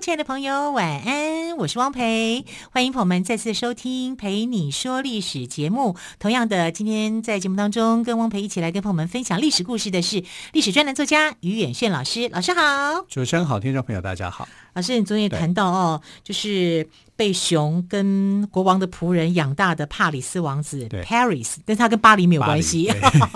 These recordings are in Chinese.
亲爱的朋友，晚安！我是汪培，欢迎朋友们再次收听《陪你说历史》节目。同样的，今天在节目当中跟汪培一起来跟朋友们分享历史故事的是历史专栏作家于远炫老师。老师好，主持人好，听众朋友大家好。老师，你昨天也谈到哦，就是。被熊跟国王的仆人养大的帕里斯王子，Paris，但是他跟巴黎没有关系。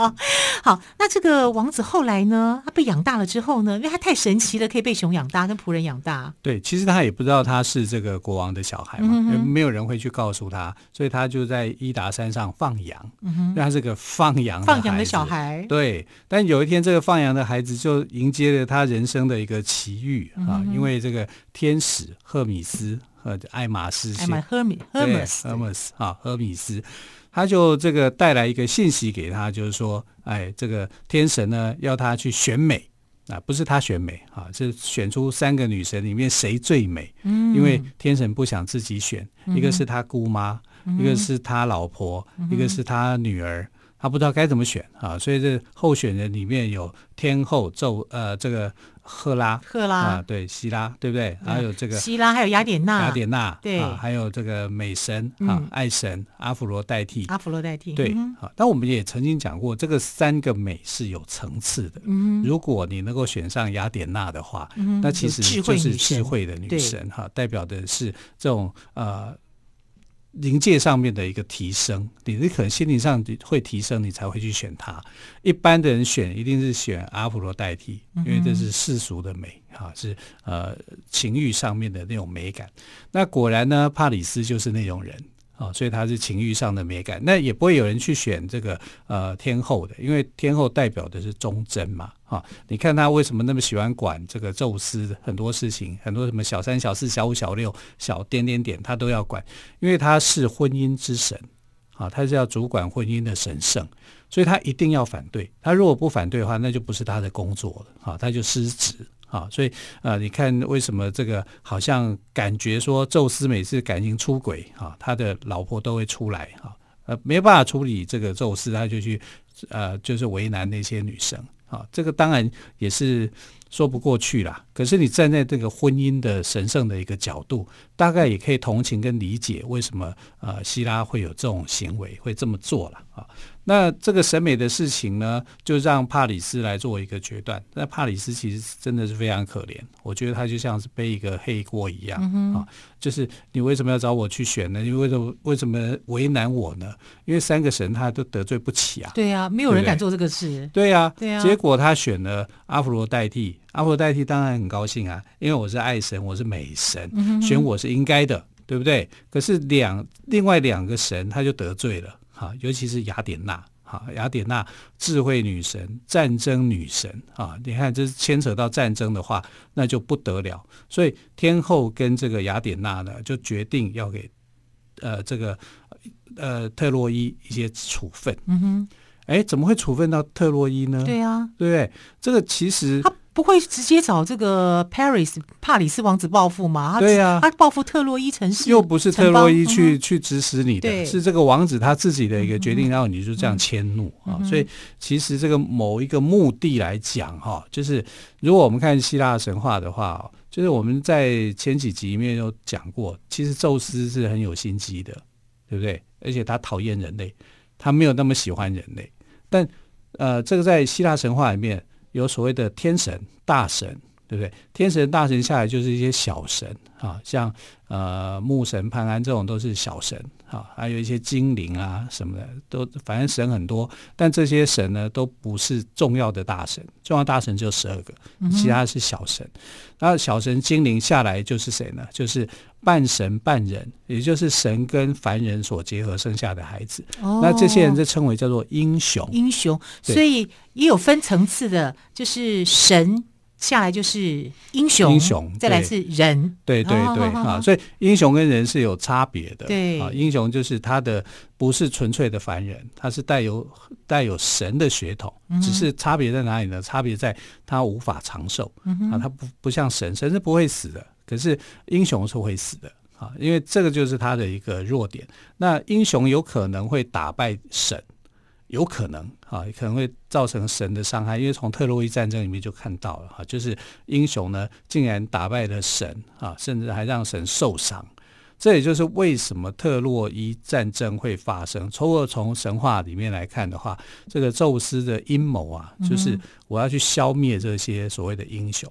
好，那这个王子后来呢？他被养大了之后呢？因为他太神奇了，可以被熊养大，跟仆人养大。对，其实他也不知道他是这个国王的小孩嘛，嗯、没有人会去告诉他，所以他就在伊达山上放羊。嗯哼，他是个放羊放羊的小孩。对，但有一天这个放羊的孩子就迎接了他人生的一个奇遇啊，因为这个天使赫米斯。和爱马斯，爱马赫米赫米斯，赫米斯啊，赫米斯，他就这个带来一个信息给他，就是说，哎，这个天神呢要他去选美啊，不是他选美啊，是选出三个女神里面谁最美。嗯，因为天神不想自己选，一个是他姑妈，嗯、一个是他老婆，嗯、一个是他女儿，他不知道该怎么选啊，所以这候选人里面有天后宙呃这个。赫拉，赫拉。啊，对，希拉，对不对？嗯、还有这个希拉，还有雅典娜，雅典娜，对、啊，还有这个美神啊，嗯、爱神阿芙罗代替，阿芙罗代替，对，嗯、啊。但我们也曾经讲过，这个三个美是有层次的。嗯，如果你能够选上雅典娜的话，嗯、那其实就是智慧的女神哈、啊，代表的是这种呃。灵界上面的一个提升，你你可能心灵上会提升，你才会去选它。一般的人选一定是选阿芙罗代替，因为这是世俗的美，啊，是呃情欲上面的那种美感。那果然呢，帕里斯就是那种人。啊，所以他是情欲上的美感，那也不会有人去选这个呃天后的，因为天后代表的是忠贞嘛。啊，你看他为什么那么喜欢管这个宙斯很多事情，很多什么小三、小四、小五、小六、小点点点，他都要管，因为他是婚姻之神，啊，他是要主管婚姻的神圣，所以他一定要反对。他如果不反对的话，那就不是他的工作了，啊，他就失职。啊，所以啊、呃，你看为什么这个好像感觉说宙斯每次感情出轨啊，他的老婆都会出来啊，呃，没办法处理这个宙斯，他就去呃，就是为难那些女生啊，这个当然也是说不过去啦。可是你站在这个婚姻的神圣的一个角度，大概也可以同情跟理解为什么呃希拉会有这种行为，会这么做了啊。那这个审美的事情呢，就让帕里斯来做一个决断。那帕里斯其实真的是非常可怜，我觉得他就像是背一个黑锅一样、嗯、啊。就是你为什么要找我去选呢？你为什么为什么为难我呢？因为三个神他都得罪不起啊。对呀、啊，没有人敢做这个事。对呀，对呀。结果他选了阿芙罗代替，阿芙罗代替当然很高兴啊，因为我是爱神，我是美神，嗯、哼哼选我是应该的，对不对？可是两另外两个神他就得罪了。啊，尤其是雅典娜，哈，雅典娜智慧女神、战争女神啊，你看这牵扯到战争的话，那就不得了。所以天后跟这个雅典娜呢，就决定要给呃这个呃特洛伊一些处分。嗯哼，哎，怎么会处分到特洛伊呢？对啊，对不对？这个其实。不会直接找这个 Paris 帕里斯王子报复吗？对呀、啊，他报复特洛伊城市，又不是特洛伊去、嗯、去指使你的，是这个王子他自己的一个决定，然后你就这样迁怒、嗯、啊。所以其实这个某一个目的来讲，哈，就是如果我们看希腊神话的话，就是我们在前几集里面有讲过，其实宙斯是很有心机的，对不对？而且他讨厌人类，他没有那么喜欢人类。但呃，这个在希腊神话里面。有所谓的天神、大神，对不对？天神、大神下来就是一些小神啊，像呃木神潘安这种都是小神啊，还有一些精灵啊什么的，都反正神很多。但这些神呢，都不是重要的大神，重要大神就十二个，其他是小神。然后小神精灵下来就是谁呢？就是半神半人，也就是神跟凡人所结合生下的孩子。哦、那这些人就称为叫做英雄。英雄，所以也有分层次的，就是神下来就是英雄，英雄，再来是人，对对对啊，所以英雄跟人是有差别的，对啊，英雄就是他的不是纯粹的凡人，他是带有带有神的血统，只是差别在哪里呢？差别在他无法长寿啊，他不不像神，神是不会死的，可是英雄是会死的啊，因为这个就是他的一个弱点。那英雄有可能会打败神。有可能啊，可能会造成神的伤害，因为从特洛伊战争里面就看到了哈，就是英雄呢竟然打败了神啊，甚至还让神受伤。这也就是为什么特洛伊战争会发生。从而从神话里面来看的话，这个宙斯的阴谋啊，就是我要去消灭这些所谓的英雄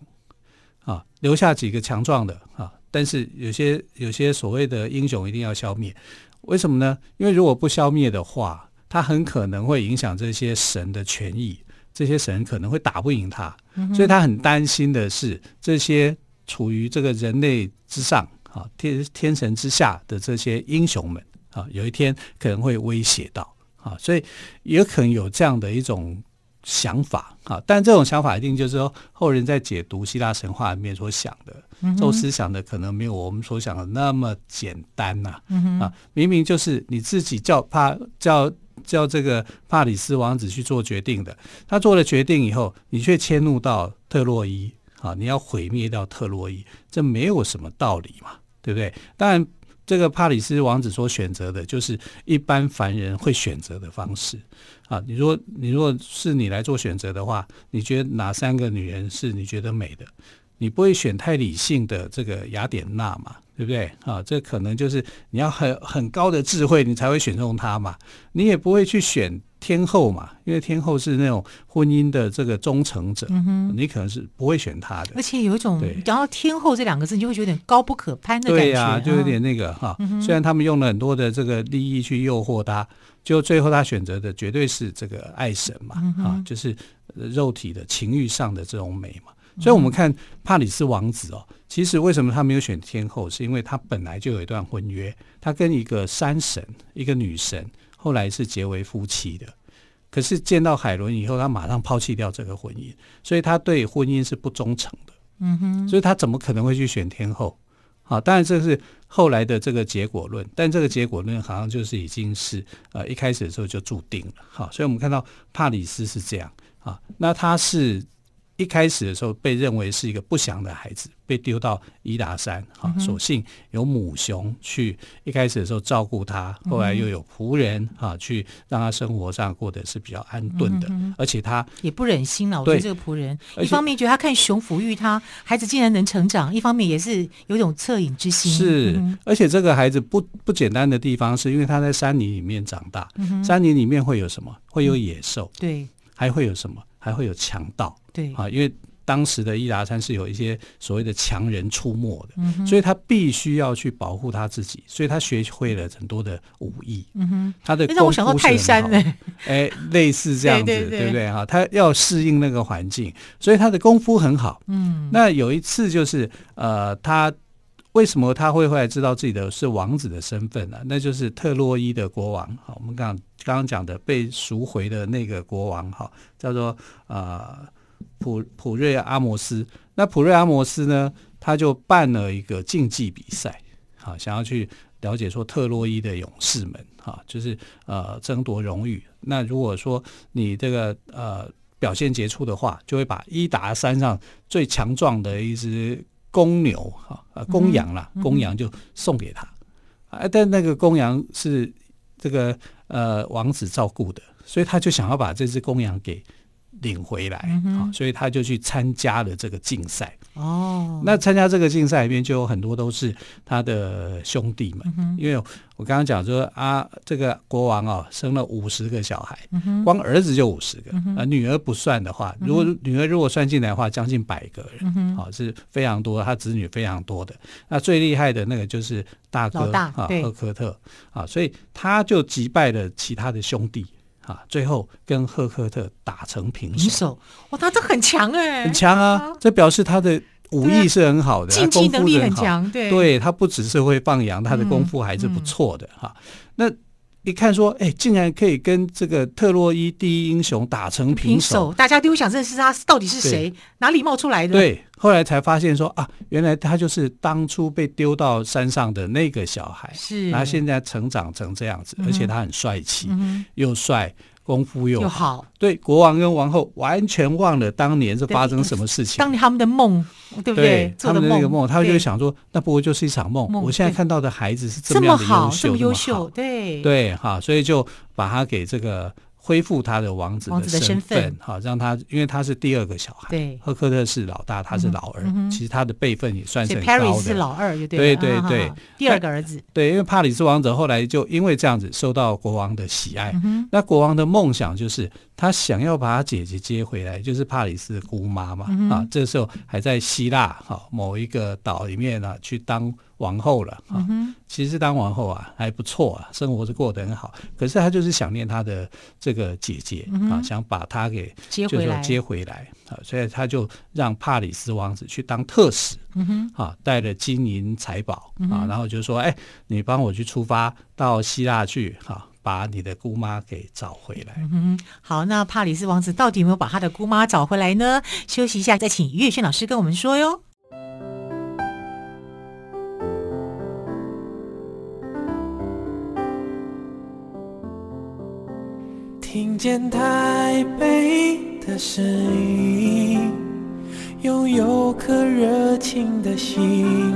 啊，留下几个强壮的啊，但是有些有些所谓的英雄一定要消灭，为什么呢？因为如果不消灭的话，他很可能会影响这些神的权益，这些神可能会打不赢他，所以他很担心的是这些处于这个人类之上啊，天天神之下的这些英雄们啊，有一天可能会威胁到啊，所以也可能有这样的一种想法啊，但这种想法一定就是说后人在解读希腊神话里面所想的，宙斯想的可能没有我们所想的那么简单呐啊，明明就是你自己叫怕叫。叫这个帕里斯王子去做决定的，他做了决定以后，你却迁怒到特洛伊啊！你要毁灭掉特洛伊，这没有什么道理嘛，对不对？当然，这个帕里斯王子所选择的就是一般凡人会选择的方式啊。你说，你如果是你来做选择的话，你觉得哪三个女人是你觉得美的？你不会选太理性的这个雅典娜嘛？对不对啊？这可能就是你要很很高的智慧，你才会选中他嘛。你也不会去选天后嘛，因为天后是那种婚姻的这个忠诚者，嗯、你可能是不会选他的。而且有一种讲到天后这两个字，你就会觉得有点高不可攀的感觉。对呀、啊，就有点那个哈。嗯、虽然他们用了很多的这个利益去诱惑他，就最后他选择的绝对是这个爱神嘛，啊、就是肉体的情欲上的这种美嘛。所以，我们看帕里斯王子哦，其实为什么他没有选天后，是因为他本来就有一段婚约，他跟一个山神、一个女神，后来是结为夫妻的。可是见到海伦以后，他马上抛弃掉这个婚姻，所以他对婚姻是不忠诚的。嗯哼，所以他怎么可能会去选天后？好，当然这是后来的这个结果论，但这个结果论好像就是已经是呃一开始的时候就注定了。好，所以我们看到帕里斯是这样啊，那他是。一开始的时候被认为是一个不祥的孩子，被丢到伊达山。哈，所幸有母熊去一开始的时候照顾他，后来又有仆人哈去让他生活上过得是比较安顿的，而且他也不忍心了。我觉得这个仆人一方面觉得他看熊抚育他孩子竟然能成长，一方面也是有一种恻隐之心。是，而且这个孩子不不简单的地方是因为他在山林里面长大，山林里面会有什么？会有野兽，对，还会有什么？还会有强盗，对啊，因为当时的伊达山是有一些所谓的强人出没的，嗯、所以他必须要去保护他自己，所以他学会了很多的武艺。嗯哼，他的功夫让我想到泰山呢，哎，类似这样子，对，对，对，对不对哈？他要适应那个环境，所以他的功夫很好。嗯，那有一次就是呃，他。为什么他会后来知道自己的是王子的身份呢？那就是特洛伊的国王，好，我们刚刚刚讲的被赎回的那个国王，哈，叫做呃普普瑞阿摩斯。那普瑞阿摩斯呢，他就办了一个竞技比赛，啊，想要去了解说特洛伊的勇士们，哈，就是呃争夺荣誉。那如果说你这个呃表现杰出的话，就会把伊达山上最强壮的一只。公牛哈啊，公羊啦，公羊就送给他，啊，但那个公羊是这个呃王子照顾的，所以他就想要把这只公羊给领回来，啊，所以他就去参加了这个竞赛。哦，那参加这个竞赛里面就有很多都是他的兄弟们，嗯、因为我刚刚讲说啊，这个国王哦生了五十个小孩，嗯、光儿子就五十个，啊、女儿不算的话，如果女儿如果算进来的话，将近百个人，好、是非常多，他子女非常多的。那最厉害的那个就是大哥大啊，赫科特啊，所以他就击败了其他的兄弟。啊，最后跟赫克特打成平手，哇，他这很强哎，很强啊！啊。这表示他的武艺是很好的，竞技能力很强，对，对他不只是会放羊，他的功夫还是不错的哈。嗯、那一看说，哎，竟然可以跟这个特洛伊第一英雄打成平手，大家都想认识他到底是谁，哪里冒出来的？对，后来才发现说啊，原来他就是当初被丢到山上的那个小孩，是，然后现在成长成这样子，嗯、而且他很帅气，嗯、又帅。功夫又好，好，对国王跟王后完全忘了当年是发生什么事情。当年他们的梦，对不对？对他们的那个梦，他们就会想说，那不过就是一场梦。我现在看到的孩子是这么样的优秀，这么优秀，对对，哈，所以就把他给这个。恢复他的王子的身份，好让他，因为他是第二个小孩，对，赫克特是老大，他是老二，其实他的辈分也算是很高的。是老二，对对对，第二个儿子。对，因为帕里斯王子后来就因为这样子受到国王的喜爱，那国王的梦想就是他想要把他姐姐接回来，就是帕里斯的姑妈嘛，啊，这时候还在希腊哈某一个岛里面呢去当。王后了啊，其实当王后啊还不错啊，生活是过得很好。可是他就是想念他的这个姐姐啊，想把她给接回来，接回来啊，所以他就让帕里斯王子去当特使，啊，带了金银财宝啊，然后就说：“哎，你帮我去出发到希腊去，哈，把你的姑妈给找回来。”嗯，好，那帕里斯王子到底有没有把他的姑妈找回来呢？休息一下，再请于月轩老师跟我们说哟。听见台北的声音，拥有颗热情的心，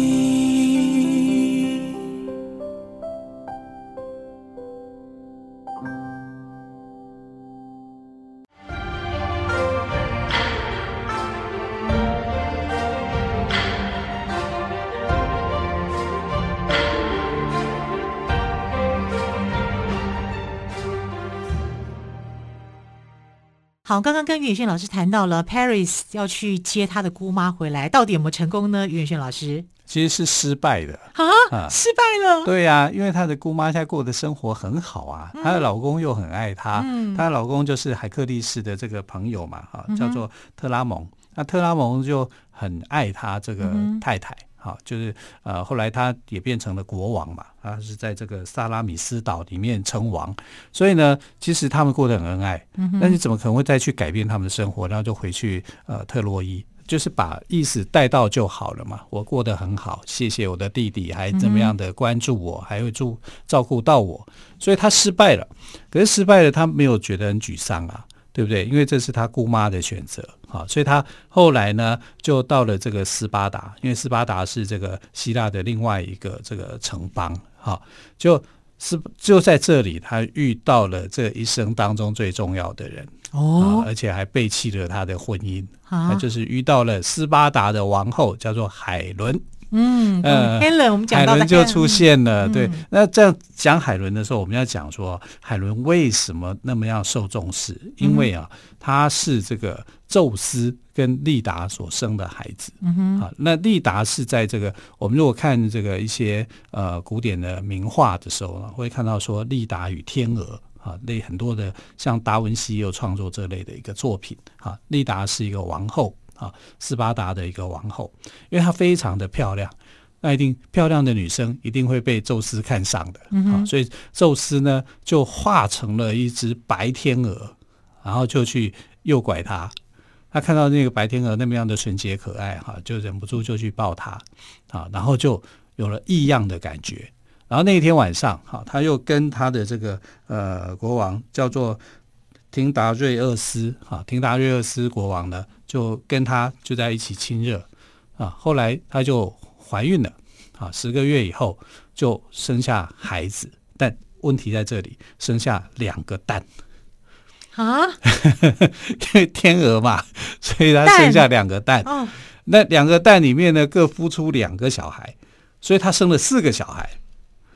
好，刚刚跟于远轩老师谈到了 Paris 要去接他的姑妈回来，到底有没有成功呢？于远轩老师其实是失败的啊，失败了。对呀、啊，因为他的姑妈现在过的生活很好啊，她、嗯、的老公又很爱她，她、嗯、的老公就是海克力士的这个朋友嘛，哈，叫做特拉蒙。嗯、那特拉蒙就很爱他这个太太。嗯好，就是呃，后来他也变成了国王嘛，他是在这个萨拉米斯岛里面称王，所以呢，其实他们过得很恩爱。嗯，那你怎么可能会再去改变他们的生活，然后就回去呃特洛伊，就是把意思带到就好了嘛？我过得很好，谢谢我的弟弟，还怎么样的关注我，嗯、还会注照顾到我，所以他失败了。可是失败了，他没有觉得很沮丧啊。对不对？因为这是他姑妈的选择啊，所以他后来呢就到了这个斯巴达，因为斯巴达是这个希腊的另外一个这个城邦哈，就是就在这里，他遇到了这一生当中最重要的人哦，而且还背弃了他的婚姻，啊就是遇到了斯巴达的王后，叫做海伦。嗯，呃，海伦，我们讲到海伦就出现了。对，那这样讲海伦的时候，我们要讲说海伦为什么那么样受重视？因为啊，她是这个宙斯跟丽达所生的孩子。嗯哼，啊，那丽达是在这个我们如果看这个一些呃古典的名画的时候呢，会看到说丽达与天鹅啊，那很多的像达文西又创作这类的一个作品。啊，丽达是一个王后。啊，斯巴达的一个王后，因为她非常的漂亮，那一定漂亮的女生一定会被宙斯看上的。嗯、啊，所以宙斯呢就化成了一只白天鹅，然后就去诱拐她。他看到那个白天鹅那么样的纯洁可爱，哈、啊，就忍不住就去抱她，啊，然后就有了异样的感觉。然后那一天晚上，哈、啊，他又跟他的这个呃国王叫做廷达瑞厄斯，哈、啊，廷达瑞厄斯国王呢。就跟他就在一起亲热啊，后来他就怀孕了啊，十个月以后就生下孩子，但问题在这里，生下两个蛋。啊，因为天鹅嘛，所以他生下两个蛋，蛋。哦、那两个蛋里面呢各孵出两个小孩，所以他生了四个小孩，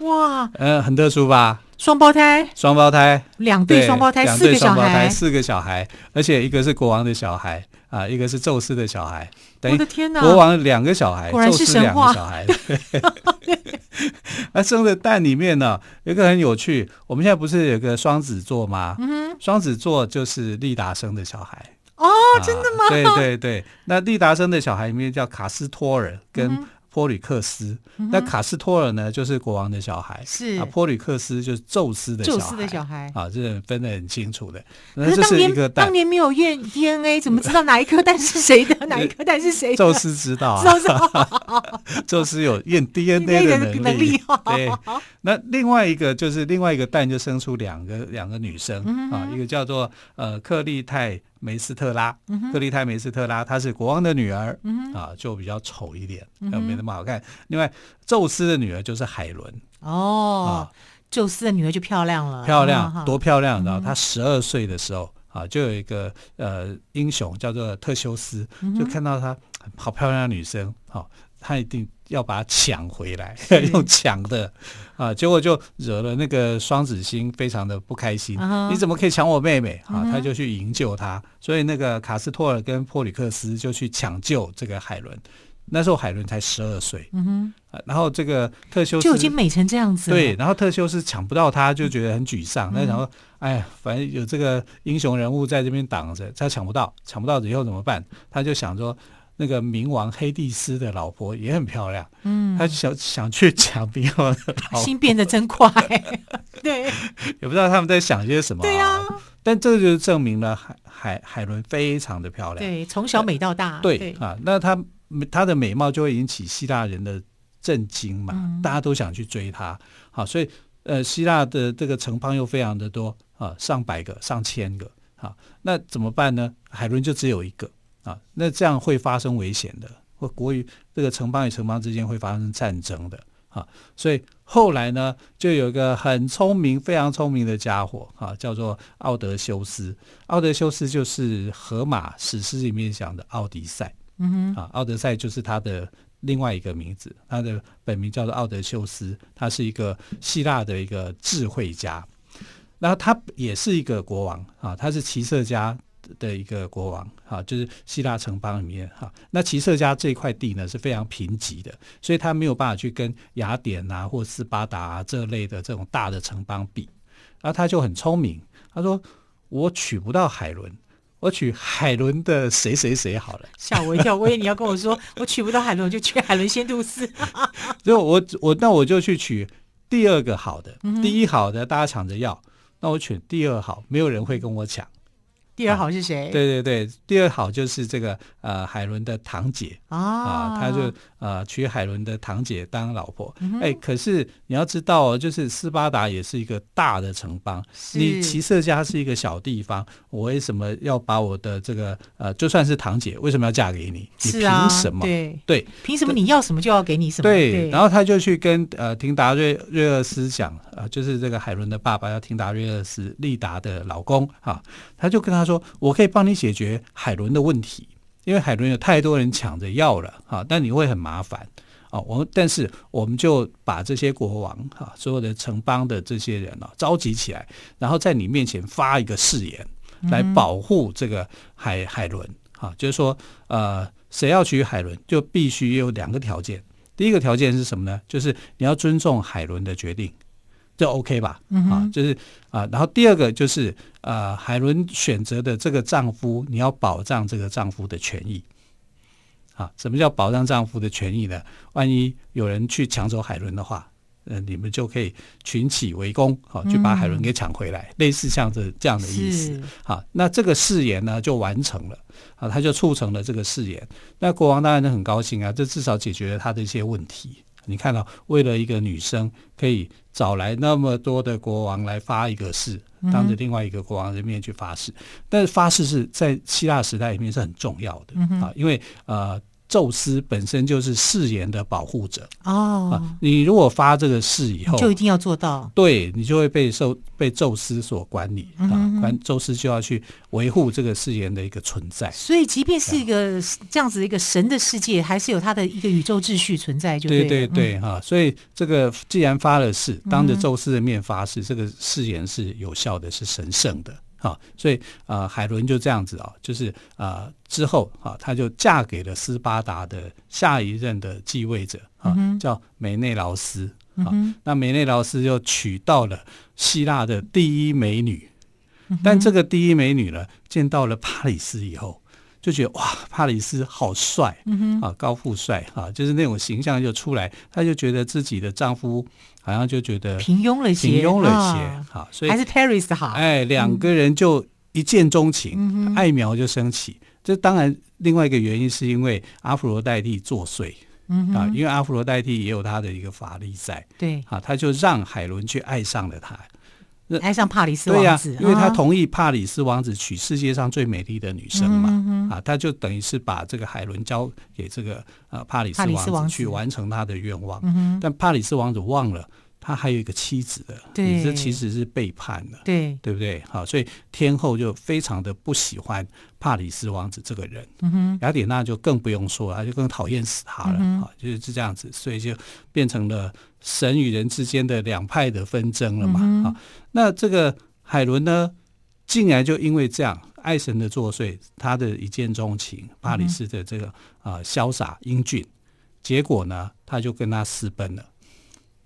哇，呃，很特殊吧？双胞胎，双胞胎，两对双胞胎，四个小孩，四个小孩，而且一个是国王的小孩啊，一个是宙斯的小孩。我的天哪！国王两个小孩，果然是神话。宙斯两个小孩。那生的蛋里面呢，有一个很有趣。我们现在不是有个双子座吗？嗯哼。双子座就是利达生的小孩。哦，真的吗？对对对，那利达生的小孩里面叫卡斯托尔跟。嗯波吕克斯，那卡斯托尔呢？就是国王的小孩，是啊。波吕克斯就是宙斯的小孩，宙斯的小孩啊，这分得很清楚的。可是当年当年没有验 DNA，怎么知道哪一颗蛋是谁的？哪一颗蛋是谁？宙斯知道啊，宙斯有验 DNA 的能力。对，那另外一个就是另外一个蛋就生出两个两个女生啊，一个叫做呃克利泰。梅斯特拉，克利泰梅斯特拉，她是国王的女儿，嗯、啊，就比较丑一点，没那么好看。另外，宙斯的女儿就是海伦。哦，宙斯的女儿就漂亮了，漂亮，多漂亮！然后她十二岁的时候，啊，就有一个呃英雄叫做特修斯，就看到她好漂亮的女生，好，他一定。要把它抢回来，用抢的啊，结果就惹了那个双子星非常的不开心。Uh huh. 你怎么可以抢我妹妹啊？他就去营救她，所以那个卡斯托尔跟珀里克斯就去抢救这个海伦。那时候海伦才十二岁，嗯哼、uh，huh. 然后这个特修斯就已经美成这样子。对，然后特修斯抢不到他，就觉得很沮丧。那、uh. 然后，哎呀，反正有这个英雄人物在这边挡着，他抢不到，抢不到以后怎么办？他就想说。那个冥王黑帝斯的老婆也很漂亮，嗯，他就想想去抢冥王的老婆，心变得真快，对，也不知道他们在想些什么，对啊，但这就证明了海海海伦非常的漂亮，对，从小美到大，对，对。啊，那她她的美貌就会引起希腊人的震惊嘛，嗯、大家都想去追她，好，所以呃，希腊的这个城邦又非常的多啊，上百个、上千个，好，那怎么办呢？海伦就只有一个。啊，那这样会发生危险的，或国与这个城邦与城邦之间会发生战争的啊。所以后来呢，就有一个很聪明、非常聪明的家伙啊，叫做奥德修斯。奥德修斯就是荷马史诗里面讲的奥迪赛。嗯哼，啊，奥德赛就是他的另外一个名字，他的本名叫做奥德修斯，他是一个希腊的一个智慧家，然后他也是一个国王啊，他是骑射家。的一个国王，哈，就是希腊城邦里面，哈，那骑射家这块地呢是非常贫瘠的，所以他没有办法去跟雅典啊或斯巴达啊这类的这种大的城邦比，然后他就很聪明，他说我娶不到海伦，我娶海伦的谁谁谁好了，吓我一跳，我以为你要跟我说我娶不到海伦，我就娶海伦仙度丝，就我我那我就去娶第二个好的，嗯、第一好的大家抢着要，那我娶第二好，没有人会跟我抢。第二好是谁？啊？对对对，第二好就是这个呃海伦的堂姐啊，啊，他就呃娶海伦的堂姐当老婆。哎、嗯欸，可是你要知道哦，就是斯巴达也是一个大的城邦，你骑射家是一个小地方，我为什么要把我的这个呃就算是堂姐，为什么要嫁给你？你凭什么？对对，凭什么你要什么就要给你什么？对，对然后他就去跟呃廷达瑞瑞厄斯讲啊、呃，就是这个海伦的爸爸要廷达瑞厄斯，利达的老公啊，他就跟他。说我可以帮你解决海伦的问题，因为海伦有太多人抢着要了哈，但你会很麻烦啊。我但是我们就把这些国王哈，所有的城邦的这些人啊召集起来，然后在你面前发一个誓言，来保护这个海海伦哈，就是说呃，谁要娶海伦，就必须有两个条件。第一个条件是什么呢？就是你要尊重海伦的决定。就 OK 吧，啊，就是啊，然后第二个就是呃，海伦选择的这个丈夫，你要保障这个丈夫的权益，啊，什么叫保障丈夫的权益呢？万一有人去抢走海伦的话，呃，你们就可以群起围攻，好，去把海伦给抢回来，类似像这这样的意思，好，那这个誓言呢就完成了，啊，他就促成了这个誓言，那国王当然很高兴啊，这至少解决了他的一些问题。你看到，为了一个女生，可以找来那么多的国王来发一个誓，当着另外一个国王的面去发誓。但是发誓是在希腊时代里面是很重要的啊，因为呃。宙斯本身就是誓言的保护者。哦、啊，你如果发这个誓以后，就一定要做到，对，你就会被受被宙斯所管理、啊，管宙斯就要去维护这个誓言的一个存在。所以，即便是一个这样子一个神的世界，还是有它的一个宇宙秩序存在就对，对对对，哈、嗯。啊，所以这个既然发了誓，当着宙斯的面发誓，嗯、这个誓言是有效的，是神圣的。啊，所以啊、呃，海伦就这样子啊，就是啊、呃，之后啊，她就嫁给了斯巴达的下一任的继位者啊，嗯、叫梅内劳斯啊。嗯、那梅内劳斯就娶到了希腊的第一美女但这个第一美女呢，见到了帕里斯以后，就觉得哇，帕里斯好帅，嗯、啊，高富帅啊，就是那种形象就出来，她就觉得自己的丈夫好像就觉得平庸了些，平庸了些，好、啊，所以还是 Paris 好，哎，两个人就一见钟情，嗯、爱苗就升起。这当然，另外一个原因是因为阿芙罗代替作祟，嗯啊，因为阿芙罗代替也有他的一个法力在，对，啊，他就让海伦去爱上了他。爱上帕里斯王子，对呀、啊，因为他同意帕里斯王子娶世界上最美丽的女生嘛，嗯、啊，他就等于是把这个海伦交给这个呃帕里斯王子去完成他的愿望，嗯、但帕里斯王子忘了。他还有一个妻子的，你这其实是背叛了，对。对不对？好，所以天后就非常的不喜欢帕里斯王子这个人，嗯，雅典娜就更不用说了，他就更讨厌死他了，嗯、就是这样子，所以就变成了神与人之间的两派的纷争了嘛，那这个海伦呢，竟然就因为这样爱神的作祟，他的一见钟情帕里斯的这个啊潇洒英俊，结果呢，他就跟他私奔了。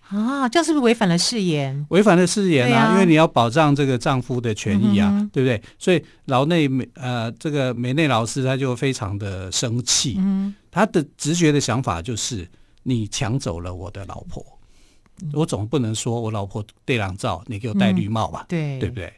啊，这样是不是违反了誓言？违反了誓言啊，啊！因为你要保障这个丈夫的权益啊，嗯、对不对？所以劳内美呃，这个梅内老师他就非常的生气。嗯，他的直觉的想法就是，你抢走了我的老婆，嗯、我总不能说我老婆戴狼罩，你给我戴绿帽吧？嗯、对，对不对？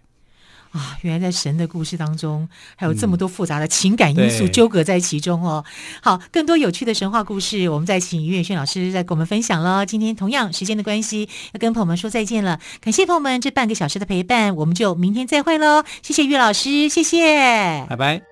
啊，原来在神的故事当中，还有这么多复杂的情感因素纠葛在其中哦。嗯、好，更多有趣的神话故事，我们再请于远轩老师再给我们分享了。今天同样时间的关系，要跟朋友们说再见了。感谢朋友们这半个小时的陪伴，我们就明天再会喽。谢谢于老师，谢谢，拜拜。